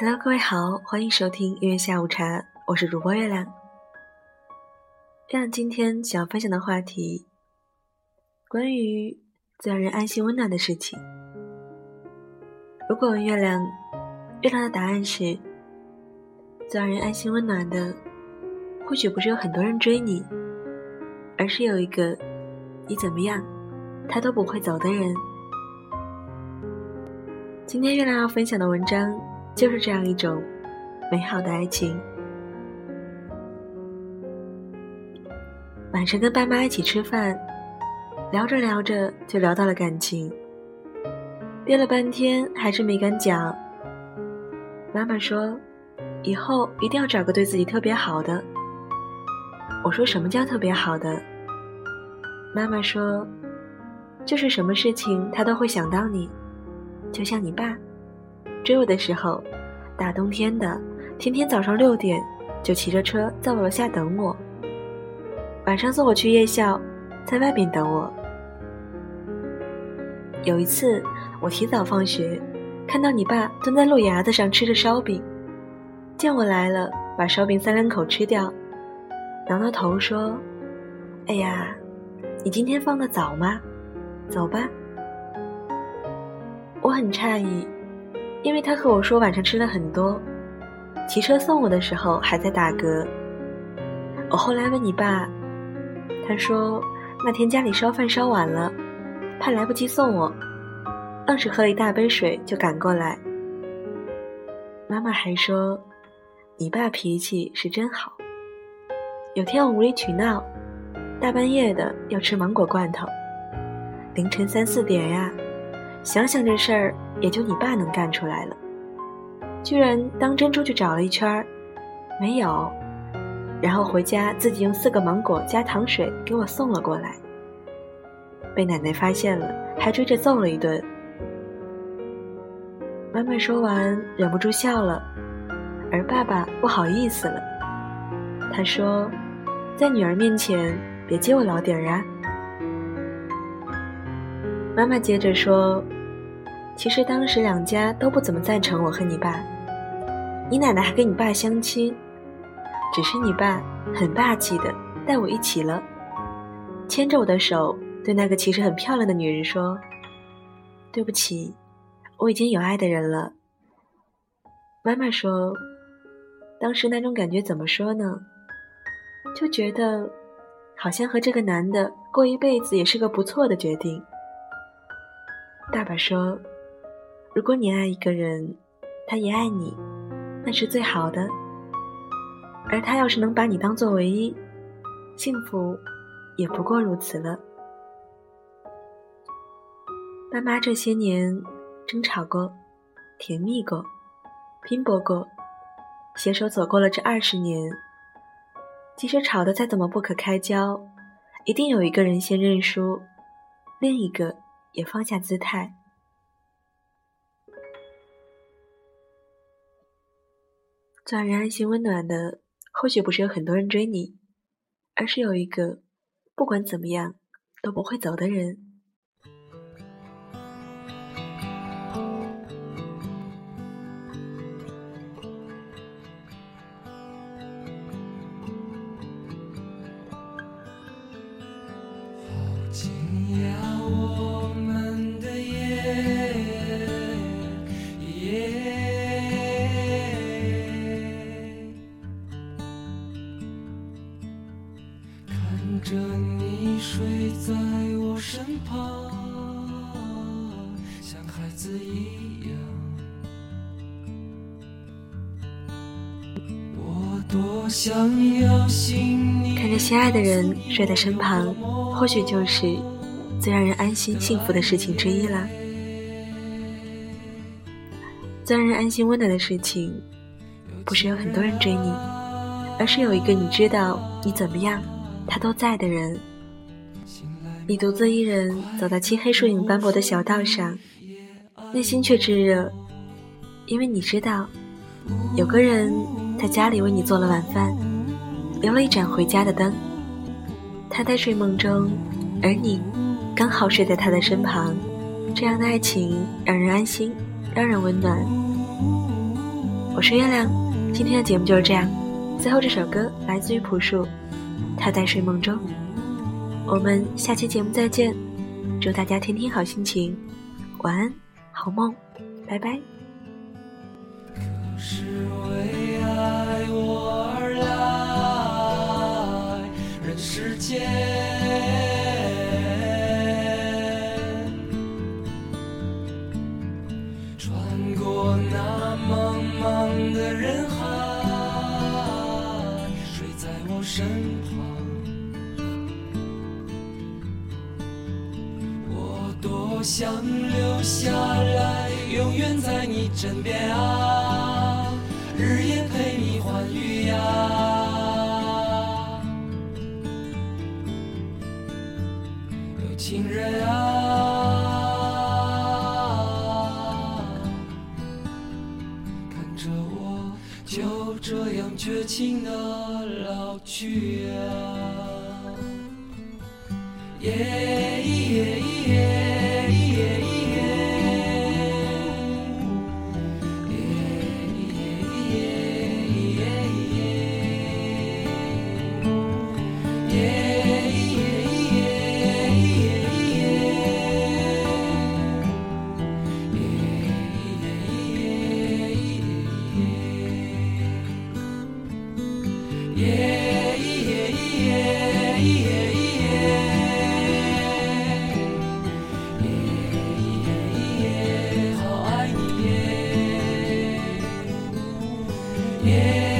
Hello，各位好，欢迎收听音乐下午茶，我是主播月亮。月亮今天想要分享的话题，关于最让人安心温暖的事情。如果问月亮，月亮的答案是最让人安心温暖的，或许不是有很多人追你，而是有一个你怎么样，他都不会走的人。今天月亮要分享的文章。就是这样一种美好的爱情。晚上跟爸妈一起吃饭，聊着聊着就聊到了感情，憋了半天还是没敢讲。妈妈说：“以后一定要找个对自己特别好的。”我说：“什么叫特别好的？”妈妈说：“就是什么事情他都会想到你，就像你爸。”追我的时候，大冬天的，天天早上六点就骑着车在我楼下等我。晚上送我去夜校，在外面等我。有一次我提早放学，看到你爸蹲在路牙子上吃着烧饼，见我来了，把烧饼三两口吃掉，挠挠头说：“哎呀，你今天放的早吗？走吧。”我很诧异。因为他和我说晚上吃了很多，骑车送我的时候还在打嗝。我后来问你爸，他说那天家里烧饭烧晚了，怕来不及送我，愣是喝了一大杯水就赶过来。妈妈还说，你爸脾气是真好。有天我无理取闹，大半夜的要吃芒果罐头，凌晨三四点呀，想想这事儿。也就你爸能干出来了，居然当真出去找了一圈，没有，然后回家自己用四个芒果加糖水给我送了过来。被奶奶发现了，还追着揍了一顿。妈妈说完忍不住笑了，而爸爸不好意思了，他说：“在女儿面前别揭我老底儿啊。”妈妈接着说。其实当时两家都不怎么赞成我和你爸，你奶奶还跟你爸相亲，只是你爸很霸气的带我一起了，牵着我的手对那个其实很漂亮的女人说：“对不起，我已经有爱的人了。”妈妈说，当时那种感觉怎么说呢？就觉得好像和这个男的过一辈子也是个不错的决定。爸爸说。如果你爱一个人，他也爱你，那是最好的。而他要是能把你当做唯一，幸福也不过如此了。爸妈这些年争吵过，甜蜜过，拼搏过，携手走过了这二十年。即使吵得再怎么不可开交，一定有一个人先认输，另一个也放下姿态。最让人安心温暖的，或许不是有很多人追你，而是有一个不管怎么样都不会走的人。看着心爱的人睡在身旁，或许就是最让人安心幸福的事情之一了。最让人安心温暖的事情，不是有很多人追你，而是有一个你知道你怎么样，他都在的人。你独自一人走到漆黑树影斑驳的小道上，内心却炙热，因为你知道，有个人。在家里为你做了晚饭留了一盏回家的灯。他在睡梦中而你刚好睡在他的身旁这样的爱情让人安心让人温暖。我是月亮今天的节目就是这样。最后这首歌来自于朴树他在睡梦中。我们下期节目再见。祝大家天天好心情晚安好梦拜拜。是为爱我而来，人世间穿过那茫茫的人海，睡在我身边。我想留下来，永远在你枕边啊，日夜陪你欢愉呀。有情人啊，看着我就这样绝情的老去啊。耶。耶耶耶耶耶耶耶耶，好爱你耶。